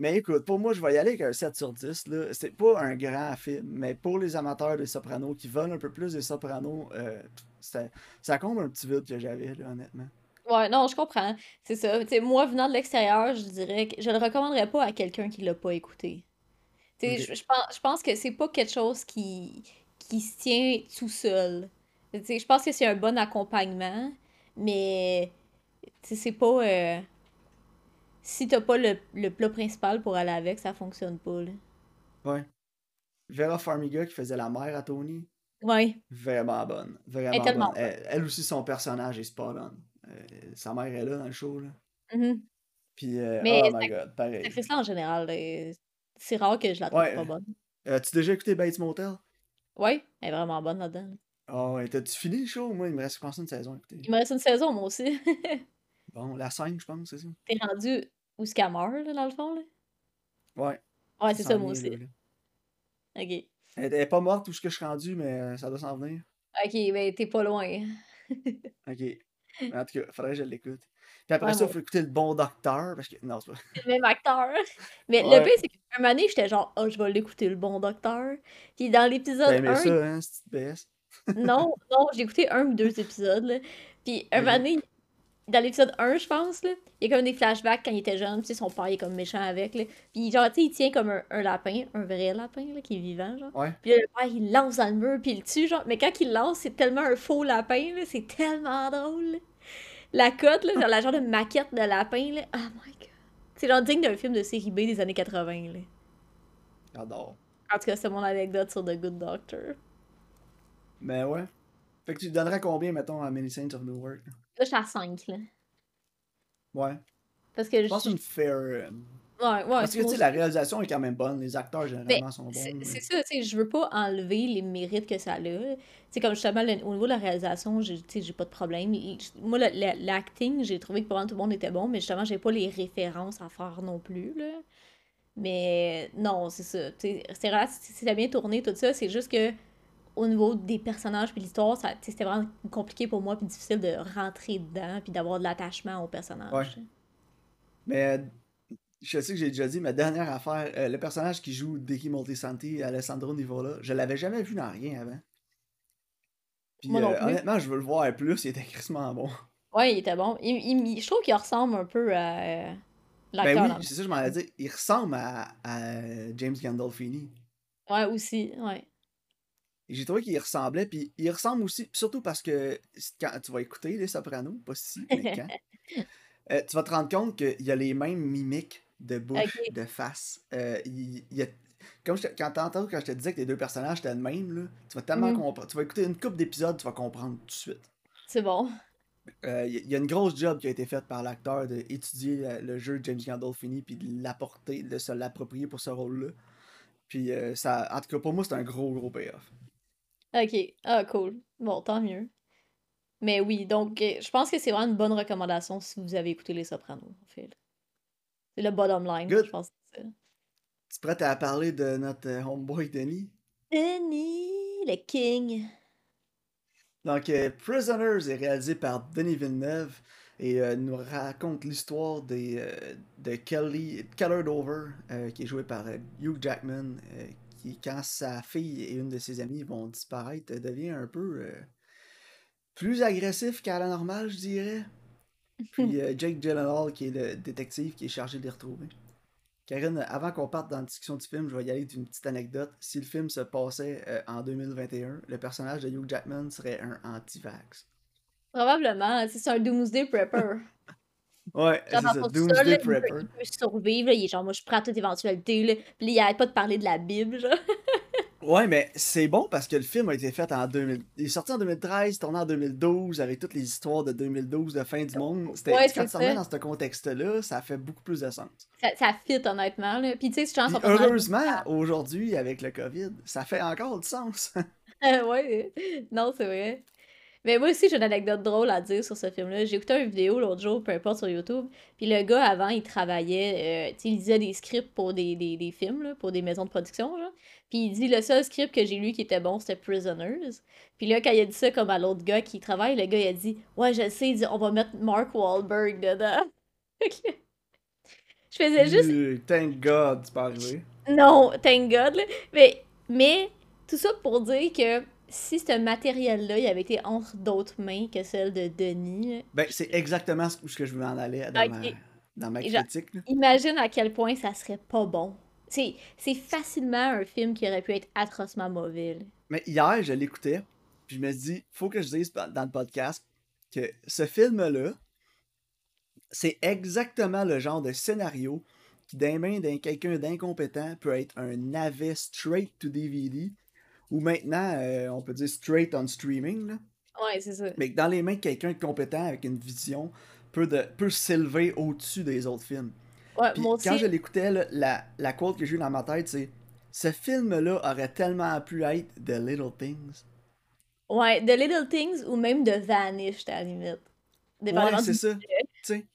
Mais écoute, pour moi, je vais y aller avec un 7 sur 10. Là. C'est pas un grand film, mais pour les amateurs des Sopranos qui veulent un peu plus des Sopranos, euh, ça, ça comble un petit vide que j'avais, là, honnêtement. Ouais, non, je comprends. C'est ça. Moi, venant de l'extérieur, je dirais que je le recommanderais pas à quelqu'un qui l'a pas écouté. Je, je pense, je pense que c'est pas quelque chose qui, qui se tient tout seul. Je pense que c'est un bon accompagnement, mais c'est pas. euh, si t'as pas le, le plat principal pour aller avec, ça fonctionne pas, là. Ouais. Vera Farmiga qui faisait la mère à Tony, Ouais, Vraiment bonne. elle Vraiment tellement bonne. Elle, elle aussi, son personnage est spot on. Euh, sa mère est là dans le show. Là. Mhm. Puis, euh, Mais oh cette my god, cette pareil. actrice-là, en général, euh, c'est rare que je la trouve Ouais. pas bonne. As-tu déjà écouté Bates Motel? Ouais, elle est vraiment bonne là-dedans. Ouais, t'as-tu fini le show? Moi, il me reste, je pense, une saison. Il me reste une saison, moi aussi. Bon, la 5, je pense, c'est ça? T'es rendu où ce qu'elle meurt, là, dans le fond, là? Ouais. Ouais, c'est ça, moi aussi. là, là. Ok. Elle, elle est pas morte où ce que je suis rendu, mais euh, ça doit s'en venir. Ok, ben t'es pas loin. Ok. Mais en tout cas, faudrait que je l'écoute. Puis après Ouais, ça, il faut écouter le bon docteur. Parce que. Non, c'est pas. Le même acteur. Mais le pire, c'est qu'un moment donné, j'étais genre, oh, je vais l'écouter, le bon docteur. Puis dans l'épisode aimé 1, ça, hein, cette BS? non, non, j'ai écouté un ou deux épisodes, là. Puis un moment donné, dans l'épisode 1, je pense, là, il y a comme des flashbacks quand il était jeune, tu sais, son père il est comme méchant avec, là. Puis genre, tu sais, il tient comme un, un lapin, un vrai lapin, là, qui est vivant, genre. Ouais. Puis là, le père, il lance dans le mur, puis il le tue, genre. Mais quand il lance, c'est tellement un faux lapin, là. C'est tellement drôle, là. La cote, là, genre la genre de maquette de lapin, là. Oh my god. C'est genre digne d'un film de série B des années 80, là. J'adore. En tout cas, c'est mon anecdote sur The Good Doctor. Mais ouais. Fait que tu donnerais combien, mettons, à Many Saints of Newark? Je suis à 5, là. Ouais. Parce que Je je. pense une fair. euh, Ouais, ouais. Parce que, tu sais, la réalisation est quand même bonne. Les acteurs, généralement, sont bons. c'est mais- ça, tu sais, je veux pas enlever les mérites que ça a. Tu sais, comme justement, le- au niveau de la réalisation, j'ai- tu sais, j'ai pas de problème. Et moi, l'acting, j'ai trouvé que pour tout le monde était bon, mais justement, j'ai pas les références à faire non plus, là. Mais non, c'est ça. tu sais, C'est bien tourné, tout ça. C'est juste que au niveau des personnages puis l'histoire, c'était vraiment compliqué pour moi puis difficile de rentrer dedans puis d'avoir de l'attachement au personnage. Ouais. tu sais. Mais euh, je sais que j'ai déjà dit, ma dernière affaire, euh, le personnage qui joue Dicky Moltisanti, Alessandro Nivola, je l'avais jamais vu dans rien avant. Puis Moi non euh, honnêtement, je veux le voir plus, il était crissement bon. Ouais, il était bon. Il- il- je trouve qu'il ressemble un peu à Ben l'acteur oui, dans le c'est ça, je m'en ai dit. Il ressemble à, à James Gandolfini. Ouais, aussi, ouais. J'ai trouvé qu'il ressemblait, puis il ressemble aussi, surtout parce que quand tu vas écouter Les Sopranos, pas si, mais quand, euh, tu vas te rendre compte qu'il y a les mêmes mimiques de bouche, de face. Euh, il, il a, comme je quand t'entends quand je te disais que les deux personnages étaient le même, là, tu vas tellement Mhm. comprendre. Tu vas écouter une couple d'épisodes, tu vas comprendre tout de suite. C'est bon. Euh, Il y, a une grosse job qui a été faite par l'acteur d'étudier le, le jeu de James Gandolfini puis de l'apporter, de se l'approprier pour ce rôle-là. Puis euh, ça, en tout cas, pour moi, c'est un gros, gros payoff. Ok. Ah, cool. Bon, tant mieux. Mais oui, donc, euh, je pense que c'est vraiment une bonne recommandation si vous avez écouté Les Sopranos, en fait. C'est le bottom line, Good. je pense que c'est ça. Tu es prête à parler de notre euh, homeboy Denis? Denis, le king. Donc, euh, Prisoners est réalisé par Denis Villeneuve et euh, nous raconte l'histoire des, euh, de Kelly, Keller Dover, qui est joué par Hugh Jackman, qui, quand sa fille et une de ses amies vont disparaître, devient un peu euh, plus agressif qu'à la normale, je dirais. Puis euh, Jake Gyllenhaal, qui est le détective qui est chargé de les retrouver. Karine, avant qu'on parte dans la discussion du film, je vais y aller d'une petite anecdote. Si le film se passait euh, en 2021, le personnage de Hugh Jackman serait un anti-vax. Probablement, c'est un Doomsday Prepper. Ouais, c'est ça, Doomsday là, il peut, Prepper. il peut survivre. là, il est genre, moi, je prends toute éventualité. Là. Puis il arrête pas de parler de la Bible. Genre. Ouais, mais c'est bon parce que le film a été fait en 2000. Il est sorti en 2013, tourné en 2012, avec toutes les histoires de 2012 de fin du monde. C'était Ouais, quand ça. dans ce contexte-là, ça fait beaucoup plus de sens. Ça, ça fit, honnêtement. Là. Puis, tu sais, personnage- heureusement, aujourd'hui, avec le COVID, ça fait encore du sens. Euh, ouais, non, c'est vrai. Mais moi aussi, j'ai une anecdote drôle à dire sur ce film-là. J'ai écouté une vidéo l'autre jour, peu importe, sur YouTube. Puis le gars, avant, il travaillait, euh, il lisait des scripts pour des, des, des films, là, pour des maisons de production, genre. Puis il dit, le seul script que j'ai lu qui était bon, c'était Prisoners. Puis là, quand il a dit ça comme à l'autre gars qui travaille, le gars, il a dit, ouais, je sais, il dit, on va mettre Mark Wahlberg dedans. Je faisais juste Thank God, c'est pas arrivé. non, thank God. là. Mais, mais tout ça pour dire que si ce matériel-là, il avait été entre d'autres mains que celle de Denis, Ben, c'est exactement ce que je voulais en aller dans, Ok. ma, dans ma Et genre- critique. imagine à quel point ça serait pas bon. C'est, c'est facilement un film qui aurait pu être atrocement mauvais. là. Mais hier, je l'écoutais, puis je me suis dit, faut que je dise dans le podcast que ce film-là, c'est exactement le genre de scénario qui, dans les mains d'un quelqu'un d'incompétent, peut être un navet straight to DVD, ou maintenant, euh, on peut dire straight on streaming, là. Ouais, c'est ça. mais que dans les mains de quelqu'un de compétent avec une vision, peut, de, peut s'élever au-dessus des autres films. Ouais, Puis moi aussi. quand je l'écoutais, là, la, la quote que j'ai eue dans ma tête, c'est ce film-là aurait tellement pu être The Little Things. Ouais, The Little Things ou même de Vanish, à la limite. Ouais, c'est ça. Tu sais.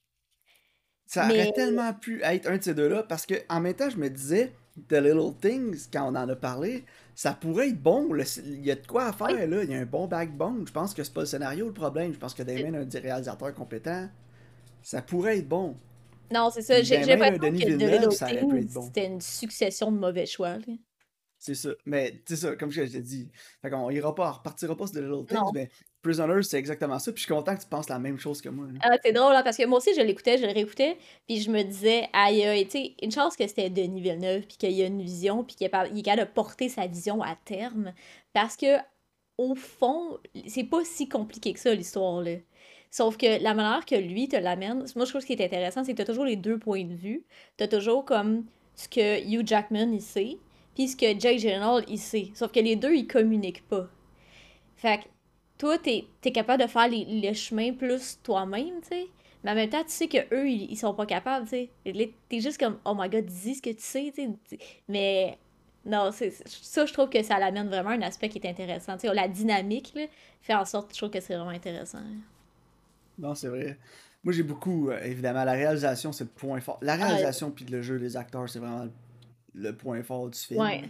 Ça Mais- aurait tellement pu être un de ces deux-là parce que en même temps, je me disais, The Little Things, quand on en a parlé, ça pourrait être bon. le- Il y a de quoi à faire là. Il y a un bon backbone. Je pense que c'est pas le scénario le problème. Je pense que des mains d'un réalisateur compétent, ça pourrait être bon. Non, c'est ça. J'ai Denis que bon. c'était une succession de mauvais choix. là. C'est ça. Mais c'est ça, comme je t'ai dit. Fait qu'on ira pas, on repartira pas sur The Little Things, Non. mais Prisoners, c'est exactement ça. Puis je suis content que tu penses la même chose que moi. Ah, c'est drôle, hein, parce que moi aussi, je l'écoutais, je le réécoutais, puis je me disais, aïe, aïe, tu sais, une chance que c'était Denis Villeneuve, puis qu'il y a une vision, puis qu'il est capable de porter sa vision à terme, parce que, au fond, c'est pas si compliqué que ça, l'histoire, là. Sauf que la manière que lui te l'amène, moi, je trouve ce qui est intéressant, c'est que t'as toujours les deux points de vue. T'as toujours comme ce que Hugh Jackman, il sait, puis ce que Jake Gyllenhaal, il sait. Sauf que les deux, ils communiquent pas. Fait que toi, t'es es capable de faire les, les chemins plus toi-même, tu sais. Mais en même temps, tu sais que eux ils, ils sont pas capables, tu sais. T'es juste comme, oh my god, dis ce que tu sais, tu sais. Mais non, ça, je trouve que ça l'amène vraiment un aspect qui est intéressant. Tu sais, la dynamique, là, fait en sorte, je trouve que c'est vraiment intéressant. Non, c'est vrai. Moi, j'ai beaucoup, euh, évidemment, la réalisation, c'est le point fort. La réalisation puis le jeu des acteurs, c'est vraiment le, le point fort du film. Ouais.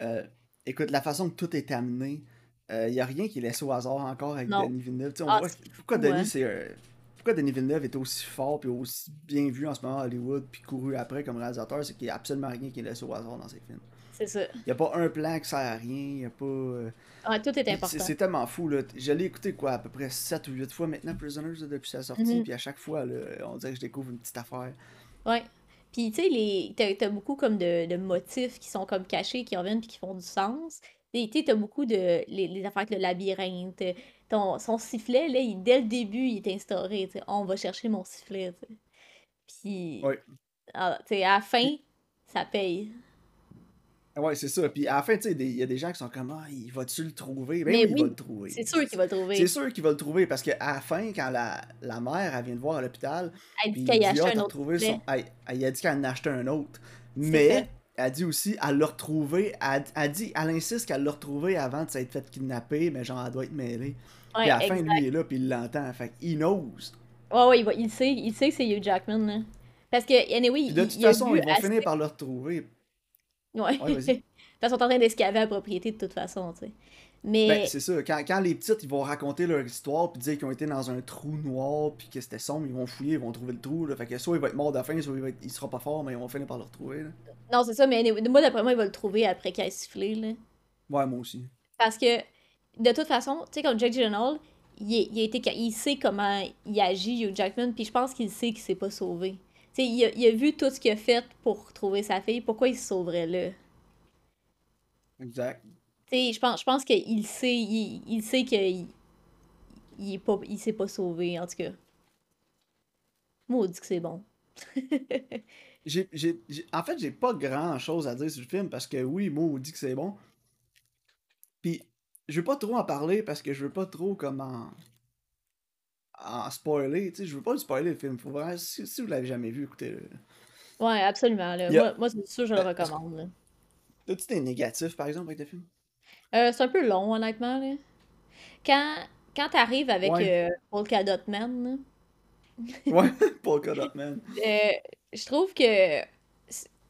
Euh, écoute, la façon que tout est amené, il n'y a rien qui est laissé au hasard encore avec Non. Denis Villeneuve. On Ah, voit pourquoi Denis, c'est, euh, pourquoi Denis Villeneuve est aussi fort et aussi bien vu en ce moment à Hollywood puis couru après comme réalisateur, c'est qu'il n'y a absolument rien qui est laissé au hasard dans ses films. C'est ça. Il n'y a pas un plan qui sert à rien, il n'y a pas... euh, Ouais, tout est important. C'est tellement fou, là. Je l'ai écouté, quoi, à peu près 7 ou 8 fois maintenant, Prisoners, depuis sa sortie. Mhm. Puis à chaque fois, là, on dirait que je découvre une petite affaire. Ouais. Puis, tu sais, les... t'as, t'as beaucoup comme de, de motifs qui sont comme cachés, qui reviennent puis qui font du sens. Tu sais, t'as beaucoup de... Les, les affaires avec le labyrinthe. Ton, son sifflet, là, il- dès le début, il est instauré. On va chercher mon sifflet. Puis, Ouais. ah, à la fin, ça paye. Ah Ouais, c'est ça. Puis à la fin, tu sais, il y a des gens qui sont comme, ah, il va-tu le trouver? Ben Mais oui, il va le trouver. C'est sûr qu'il va le trouver. C'est sûr qu'il va le trouver parce qu'à la fin, quand la, la mère, elle vient le voir à l'hôpital, Elle dit qu'elle a acheté un autre son. Elle, elle a dit qu'elle en a acheté un autre. Mais. Elle dit aussi, elle l'a retrouvé. Elle, elle dit, elle insiste qu'elle l'a retrouvé avant de s'être fait kidnapper, mais genre, elle doit être mêlée. Ouais, Puis à la fin, lui, il est là, puis il l'entend. Fait qu'il knows. Ouais, ouais, il, va- il sait, il sait que c'est Hugh Jackman, là. Parce que, anyway, Puis de il, toute il façon, ils vont assez... finir par le retrouver. Ouais. Ouais. Parce qu'ils sont en train d'escaver la propriété de toute façon, tu sais. Mais. Ben, c'est ça. Quand, quand les petites, ils vont raconter leur histoire, puis dire qu'ils ont été dans un trou noir, puis que c'était sombre, ils vont fouiller, ils vont trouver le trou. Là. Fait que soit il va être mort de faim, soit il, va être- il sera pas fort, mais ils vont finir par le retrouver. Là. Non, c'est ça, mais moi, d'après moi, il va le trouver après qu'il ait sifflé, là. Ouais, moi aussi. Parce que, de toute façon, tu sais, comme Jake Gyllenhaal, il, est- il, a été, il sait comment il agit, Hugh Jackman, puis je pense qu'il sait qu'il s'est pas sauvé. Tu sais, il a, il a vu tout ce qu'il a fait pour trouver sa fille, pourquoi il se sauverait là? Exact. Je pense, je pense qu'il sait, il, il sait qu'il il est pas, il s'est pas sauvé, en tout cas. Maudit que c'est bon. J'ai- en fait, j'ai pas grand chose à dire sur le film parce que oui, moi, on dit que c'est bon. Puis, je veux pas trop en parler parce que je veux pas trop comme en, en spoiler. Tu sais, je veux pas le spoiler le film. Faut vraiment, si, si vous l'avez jamais vu, écoutez-le. Ouais, absolument, là. A- Moi, moi c'est sûr, je le est-ce- recommande. T'as-tu des négatifs, par exemple, avec le film? Euh, c'est un peu long, honnêtement, là. Quand, quand t'arrives avec Ouais. euh, Polka Dot Man, là, Ouais, Polka Dot Man. Euh, je trouve que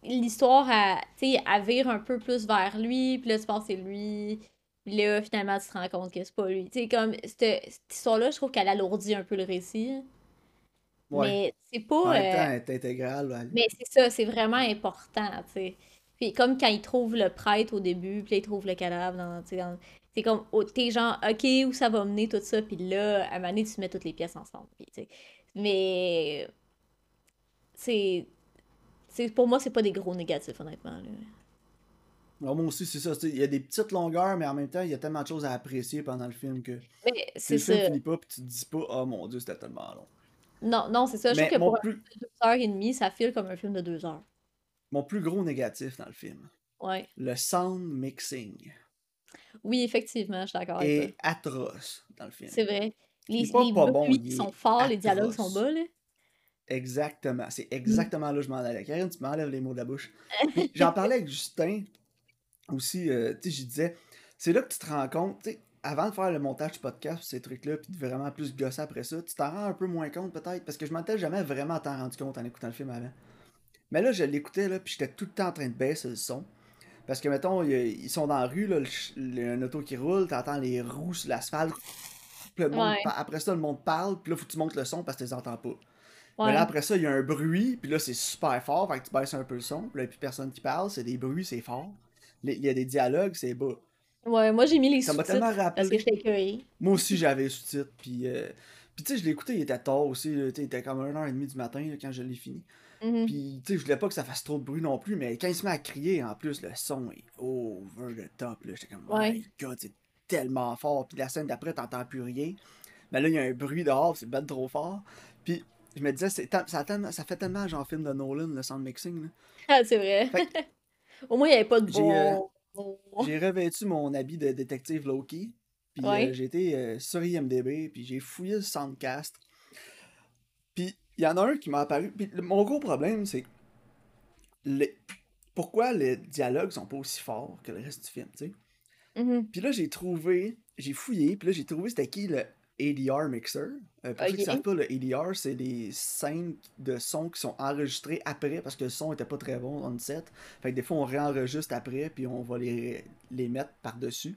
l'histoire, a- tu sais, elle vire un peu plus vers lui, puis là, tu penses c'est lui, puis là, finalement, tu te rends compte que c'est pas lui. Tu sais, comme, cette, cette histoire-là, je trouve qu'elle alourdit un peu le récit, Ouais. mais c'est En pas... même euh, temps, elle est intégrale. elle- mais c'est ça, c'est vraiment important, tu sais. Puis comme quand il trouve le prêtre au début, puis là, il trouve le cadavre dans, c'est comme, oh, t'es genre, ok, où ça va mener tout ça, puis là, à un moment donné, tu mets toutes les pièces ensemble, puis. Mais, c'est, pour moi, c'est pas des gros négatifs, honnêtement, là. Moi aussi, c'est ça. Il y a des petites longueurs, mais en même temps, il y a tellement de choses à apprécier pendant le film que c'est le film finit pas, puis tu te dis pas, oh mon dieu, c'était tellement long. Non, non, c'est ça. Je trouve que pour un film de deux heures et demie, ça file comme un film de deux heures. Mon plus gros négatif dans le film, Ouais. le sound mixing Oui, effectivement, je suis d'accord avec toi. atroce dans le film. C'est vrai. Les, pas les pas bon, sont forts, les dialogues sont bas, là. Exactement. C'est Mm. exactement là que je m'en allais. Karine, tu m'enlèves les mots de la bouche. J'en parlais avec Justin aussi. euh, tu sais, je disais, c'est là que tu te rends compte, tu sais, avant de faire le montage du podcast, ces trucs-là, puis de vraiment plus gosser après ça, tu t'en rends un peu moins compte peut-être, parce que je m'en étais jamais vraiment tant rendu compte en écoutant le film avant. Mais là, je l'écoutais, là, puis j'étais tout le temps en train de baisser le son. Parce que, mettons, il ils sont dans la rue, là, le- un auto qui roule, t'entends les roues sur l'asphalte. Ouais. Après ça, le monde parle, puis là, faut que tu montes le son parce que tu les entends pas. Mais là, après ça, il y a un bruit, puis là, c'est super fort, fait que tu baisses un peu le son, puis là, il a plus personne qui parle, c'est des bruits, c'est fort. Il y a des dialogues, c'est bas. Ouais, moi j'ai mis les Ça m'a sous-titres tellement parce que rappelé. j'étais. Moi aussi, j'avais les sous-titres, puis... euh, Puis tu sais, je l'ai écouté, il était tard aussi, il était comme 1h30 du matin là, quand je l'ai fini. Mhm. Puis tu sais, je voulais pas que ça fasse trop de bruit non plus, mais quand il se met à crier, en plus, le son est over the top, là. J'étais comme, oh Ouais. my god, c'est tellement fort. Puis la scène d'après, t'entends plus rien. Mais là, il y a un bruit dehors, c'est ben trop fort. Puis je me disais, ça, ça fait tellement genre film de Nolan, le sound mixing, là. Ah, c'est vrai. Au moins, il n'y avait pas de J'ai, euh, J'ai revêtu mon habit de détective Loki. Puis Ouais. euh, j'ai été euh, sur IMDB, puis j'ai fouillé le Soundcast. Il y en a un qui m'a apparu. Puis mon gros problème, c'est les- pourquoi les dialogues sont pas aussi forts que le reste du film, tu sais? Mhm. Puis là, j'ai trouvé, j'ai fouillé, puis là, j'ai trouvé c'était qui le ADR mixer. Euh, pour ceux qui savent pas, le ADR, c'est des scènes de son qui sont enregistrées après parce que le son était pas très bon on set. Fait que des fois, on réenregistre après, puis on va les, les mettre par-dessus.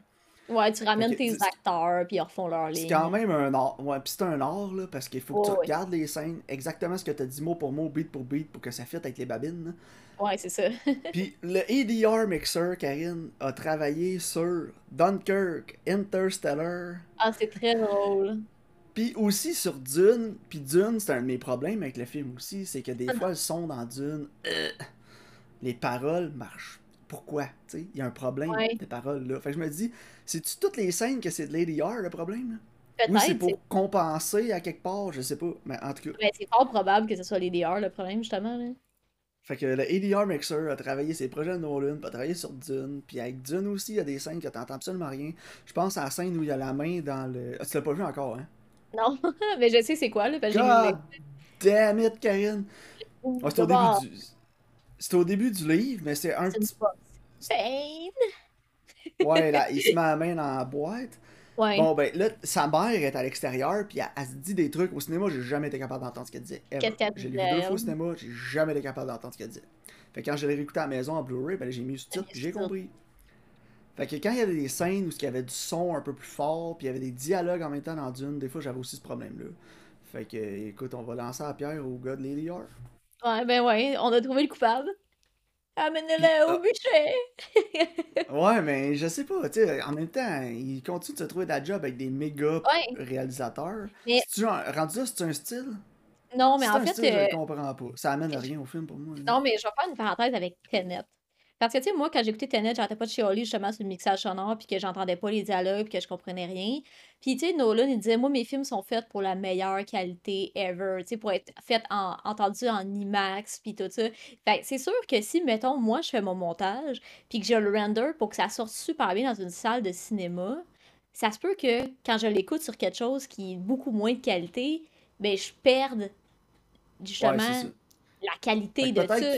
Ouais, tu ramènes tes c'est- acteurs, puis ils refont leur C'est ligne. quand même un art. Ouais, pis c'est un art, là, parce qu'il faut que tu regardes les scènes, exactement ce que t'as dit mot pour mot, beat pour beat, pour que ça fitte avec les babines. là. Ouais, c'est ça. Puis le ADR Mixer, Karine, a travaillé sur Dunkirk, Interstellar, Ah, c'est très drôle. puis aussi sur Dune. Puis Dune, c'est un de mes problèmes avec le film aussi, c'est que des Ah. fois, le son dans Dune, euh, les paroles marchent. Pourquoi? Tu sais, il y a un problème Ouais. des paroles là. Fait que je me dis, c'est-tu toutes les scènes que c'est de l'ADR le problème? Ou c'est Peut-être, pour compenser à quelque part, je sais pas. Mais en tout cas, ben, c'est fort probable que ce soit les DR le problème, justement. Là. fait que le ADR Mixer a travaillé ses projets de Nolan, puis a travaillé sur Dune, puis avec Dune aussi, il y a des scènes que t'entends absolument rien. Je pense à la scène où il y a la main dans le. Ah, tu l'as pas vu encore, hein? Non, mais je sais c'est quoi, là, parce que j'ai damn it, Karine! Ouais, c'est au début du. C'est au début du livre, mais c'est un c'est une petit. Ouais, là, il se met la main dans la boîte. Ouais. Bon, ben là, sa mère est à l'extérieur, puis elle, elle se dit des trucs. Au cinéma, j'ai jamais été capable d'entendre ce qu'elle disait. vu disait, deux fois au cinéma, j'ai jamais été capable d'entendre ce qu'elle disait. Fait que quand je l'ai réécouté à la maison en Blu-ray, ben j'ai mis le sous-titre, Les puis j'ai compris. Fait que quand il y avait des scènes où il y avait du son un peu plus fort, puis il y avait des dialogues en même temps dans Dune, des fois j'avais aussi ce problème-là. Fait que, écoute, on va lancer la pierre au gars de Lady R. Ouais, ben ouais, on a trouvé le coupable. Amenez-le au ah. bûcher! Ouais, mais je sais pas, tu sais, en même temps, il continue de se trouver de la job avec des méga Ouais, réalisateurs. mais Si tu rendu là, c'est un style? non, mais en un fait, style, je euh, le comprends pas. Ça amène à rien au film pour moi. là. non, mais je vais faire une parenthèse avec Tenet. Parce que, tu sais, moi, quand j'écoutais Tenet, j'arrêtais pas de chialer justement sur le mixage sonore, puis que j'entendais pas les dialogues, puis que je comprenais rien. Puis, tu sais, Nolan, il disait, moi, mes films sont faits pour la meilleure qualité ever, tu sais, pour être faits en, entendus en IMAX, puis tout ça. Fait que c'est sûr que si, mettons, moi, je fais mon montage, puis que je le render pour que ça sorte super bien dans une salle de cinéma, ça se peut que quand je l'écoute sur quelque chose qui est beaucoup moins de qualité, ben, je perde Ouais, justement ça. la qualité de ça.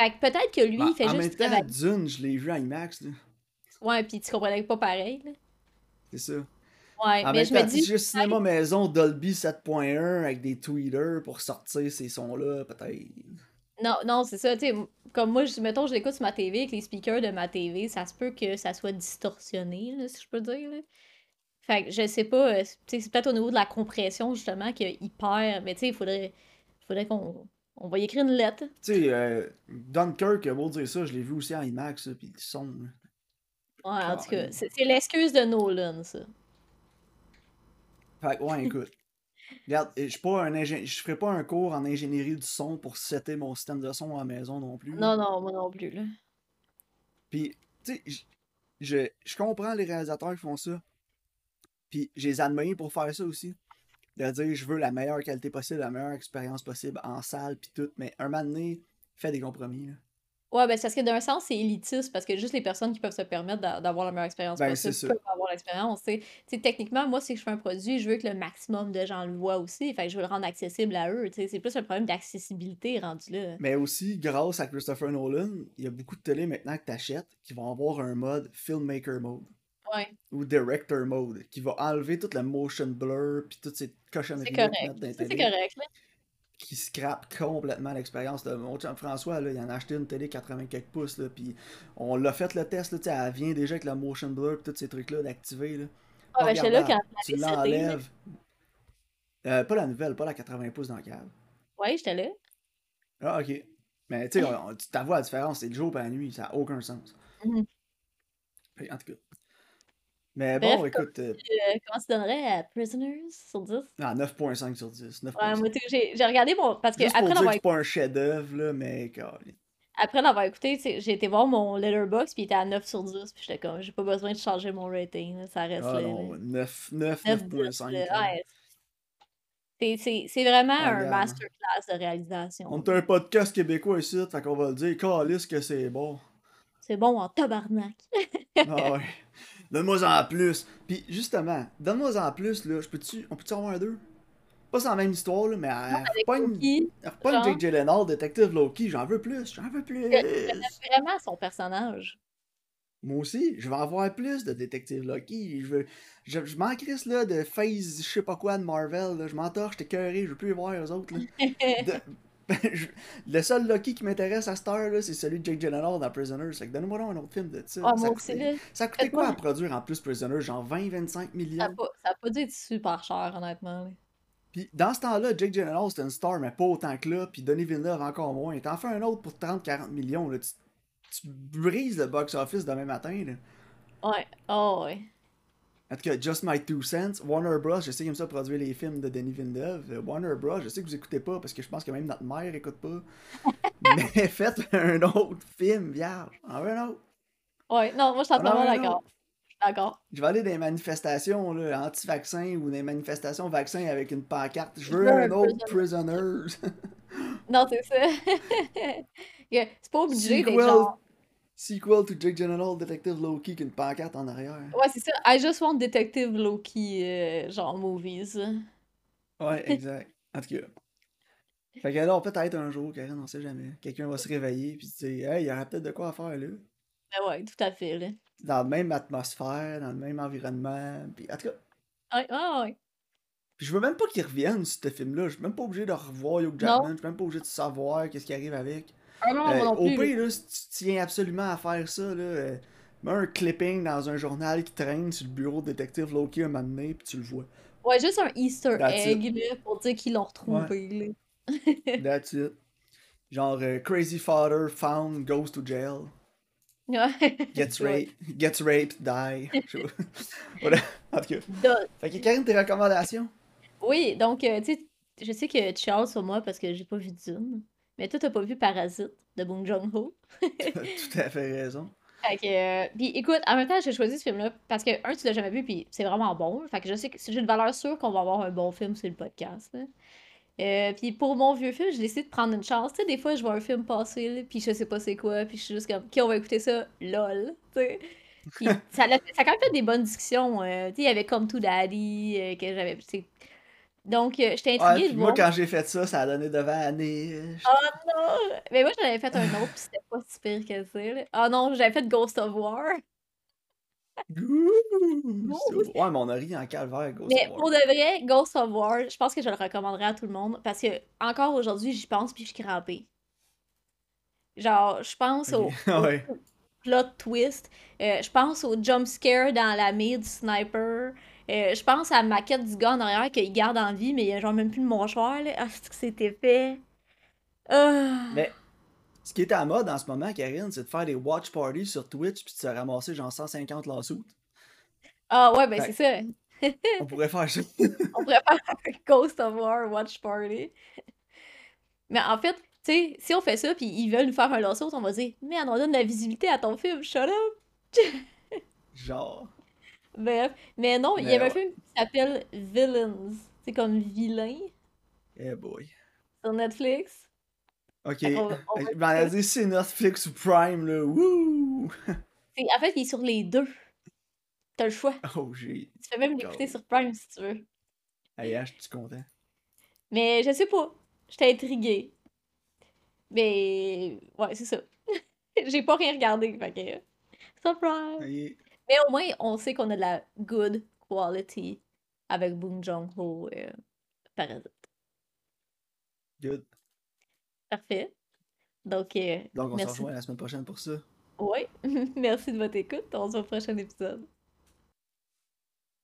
Peut-être. Fait que peut-être que lui, ben, il fait en même juste temps, travailler. Dune, je l'ai vu en IMAX, là. Ouais, puis tu comprenais pas pareil, là. C'est ça. Ouais, En mais même je me temps, dis, juste cinéma maison Dolby 7.1 avec des tweeters pour sortir ces sons-là, peut-être. non, non, c'est ça, tu sais, m- comme moi, je- mettons, je l'écoute sur ma TV, avec les speakers de ma TV, ça se peut que ça soit distorsionné, là, si je peux dire, là. Fait que je sais pas, euh, c'est peut-être au niveau de la compression, justement, qu'il perd, mais tu sais, il faudrait, faudrait qu'on on va y écrire une lettre. Tu sais, euh, Dunkirk, beau dire ça, je l'ai vu aussi en IMAX, là, pis le son. là. Ouais, en tout cas, c'est l'excuse de Nolan, ça. Fait que, ouais, écoute. Regarde, je suis pas un ingé... je ferai pas un cours en ingénierie du son pour setter mon système de son à la maison non plus. Non, non, moi non plus, là. Puis, tu sais, je, je comprends les réalisateurs qui font ça. Puis, je les admire pour faire ça aussi. De dire, je veux la meilleure qualité possible, la meilleure expérience possible en salle, puis tout. Mais un moment donné, fais des compromis. Là. Ouais, ben c'est parce que d'un sens, c'est élitiste, parce que juste les personnes qui peuvent se permettre d'a- d'avoir la meilleure expérience Ben, possible peuvent avoir l'expérience, techniquement, moi, si je fais un produit, je veux que le maximum de gens le voient aussi, fait que je veux le rendre accessible à eux. C'est plus un problème d'accessibilité rendu là. Mais aussi, grâce à Christopher Nolan, il y a beaucoup de télé maintenant que tu achètes qui vont avoir un mode filmmaker mode Ouais, ou director mode qui va enlever tout le motion blur puis toutes ces c'est cochonneries là correct. la c'est correct, là. qui scrape complètement l'expérience de mon chum François là, il en a acheté une télé 80 quelques pouces là puis on l'a fait le test là, elle vient déjà avec le motion blur puis tous ces trucs là d'activer là. Ah, ben là quand Tu l'enlèves. Euh, pas la nouvelle, pas la 80 pouces dans le câble. Ouais, j'étais là. Ah ok. Mais tu sais, tu t'avoue la différence, c'est le jour et la nuit, ça n'a aucun sens. Mhm. Fait, En tout cas. Mais Bref, bon, écoute, euh, Euh, comment tu donnerais à Prisoners sur 10? ah, 9.5 sur 10. Ouais, 9.5. moi, j'ai regardé mon. Parce que Juste après l'avoir c'est pas un chef-d'œuvre, là, mais après l'avoir écouté, j'ai été voir mon Letterboxd, puis il était à 9 sur 10, puis j'étais comme, j'ai pas besoin de changer mon rating, là, ça reste Ah là. non, là. 9, 9, 9, 10, 9.5. là, là. ouais. C'est- vraiment Ah, un regarde. masterclass de réalisation. On est un podcast québécois ici, fait qu'on va le dire, calisse que c'est bon. C'est bon en tabarnak. Ah ouais. Donne-moi en plus. Puis justement, donne-moi en plus, là. Je peux-tu. On peut-tu en avoir deux? Pas sans la même histoire, là, mais pas une. Pas une Gyllenhaal, détective Loki, j'en veux plus, j'en veux plus. vraiment son personnage. Moi aussi, je veux en voir plus de détective Loki. Je veux. Je, je m'en crisse là de phase je sais pas quoi de Marvel. Là. Je m'entorche, j'étais cœuré, je veux plus les voir eux autres. Là. De- Le seul Loki qui m'intéresse à cette heure, là, c'est celui de Jake Gyllenhaal dans Prisoners. Fait que donne-moi donc un autre film de ça. Ah, ça, coûté quoi à produire en plus Prisoners? Genre 20-25 Ça a millions? pas, ça a pas dû être super cher, honnêtement. là. Puis dans ce temps-là, Jake Gyllenhaal c'était une star, mais pas autant que là. Puis Denis Villeneuve encore moins. T'en fais un autre pour 30-40 millions. Là. Tu, tu brises le box-office demain matin. Là. Ouais, oh ouais. En tout cas, Just My Two Cents, Warner Bros, je sais qu'ils aiment ça produire les films de Denis Villeneuve. Euh, Warner Bros, je sais que vous écoutez pas parce que je pense que même notre mère écoute pas. Mais faites un autre film, vierge. En veux un autre? Ouais, non, moi je suis un d'accord. d'accord. Je vais aller dans les manifestations anti-vaccins ou des manifestations vaccins avec une pancarte. Je Je veux un un autre Prisoners. Non, c'est ça. C'est pas obligé d'être genre. Sequel to Jake Gyllenhaal Detective Loki qu'une pancarte en arrière. Ouais, c'est ça. I just want Detective Loki, euh, genre movies. Ouais, exact. En tout cas. Fait que là, peut-être un jour, Karen, on sait jamais. Quelqu'un va se réveiller puis se dire Hey, il y aurait peut-être de quoi à faire là. Ben ouais, tout à fait, là. Dans la même atmosphère, dans le même environnement. Puis en tout cas, Ouais, ouais, ouais. puis je veux même pas qu'il revienne ce film-là. Je suis même pas obligé de revoir Hugh Jackman. Je suis même pas obligé de savoir qu'est-ce qui arrive avec. Ah non, Euh, non plus. là. si tu tiens absolument à faire ça, là, euh, Mets un clipping dans un journal qui traîne sur le bureau de détective Loki un moment donné, puis tu le vois. Ouais, juste un Easter That's egg là, pour dire qu'ils l'ont retrouvé. là. That's it. Genre, euh, Crazy Father found, goes to jail. Ouais. Gets raped, gets raped, die. Voilà. En tout cas. Fait que Karine, tes recommandations? Oui, donc, euh, tu sais, je sais que tu chiales sur moi parce que j'ai pas vu Dune. Mais toi, t'as pas vu Parasite de Bong Joon-ho? T'as tout à fait raison. Fait que, euh, puis écoute, en même temps, j'ai choisi ce film-là parce que, un, tu l'as jamais vu, puis c'est vraiment bon. Fait que je sais que j'ai une valeur sûre qu'on va avoir un bon film sur le podcast. là. Euh, puis pour mon vieux film, j'ai décidé de prendre une chance. Tu sais, des fois, je vois un film passer, là, puis je sais pas c'est quoi, puis je suis juste comme, OK, on va écouter ça, lol. Puis ça a quand même fait des bonnes discussions. euh, tu sais, il y avait Comme To Daddy, euh, que j'avais. Donc, euh, j'étais Ouais, intriguée puis de moi, voir. quand j'ai fait ça, ça a donné devant Annie. euh, Oh non! Mais moi, j'en avais fait un autre, puis c'était pas si pire que ça. là. Ah non, j'avais fait Ghost of War. C'est- Ouais, mais on a ri en calvaire, Ghost Mais of War. pour de vrai, Ghost of War, je pense que je le recommanderais à tout le monde parce que encore aujourd'hui, j'y pense puis je suis crampée. Genre, je pense au, ouais. plot twist, euh, je pense au jump scare dans la mid sniper, euh, je pense à la maquette du gars en arrière qu'il garde en vie, mais il a genre même plus de mouchoir, là. Ah, c'est que c'était fait? Ah. Mais ce qui est à la mode en ce moment, Karine, c'est de faire des watch parties sur Twitch puis de se ramasser genre 150 lawsuits. Ah ouais, ben c'est ça. on pourrait faire ça. On pourrait faire un Ghost of War watch party. Mais en fait, tu sais, si on fait ça puis ils veulent nous faire un lawsuit, on va dire Man, on donne de la visibilité à ton film, shut up! Genre. Bref. Mais non, il y avait un film qui s'appelle Villains. C'est comme vilain Eh boy. sur Netflix. Ok. On dit c'est Netflix ou Prime, là. Wouh! En fait, il est sur les deux. T'as le choix. Oh, j'ai. Tu peux même l'écouter sur Prime si tu veux. Hey, Ash, tu content? Mais je sais pas. J'étais intriguée. Mais ouais, c'est ça. J'ai pas rien regardé, fait que. Surprise! Hey, Mais au moins, on sait qu'on a de la good quality avec Boon Jong-ho euh, Parasite. good. Parfait. Donc, euh, Donc, on se rejoint la semaine prochaine pour ça. Ouais, merci de votre écoute. On se voit au prochain épisode.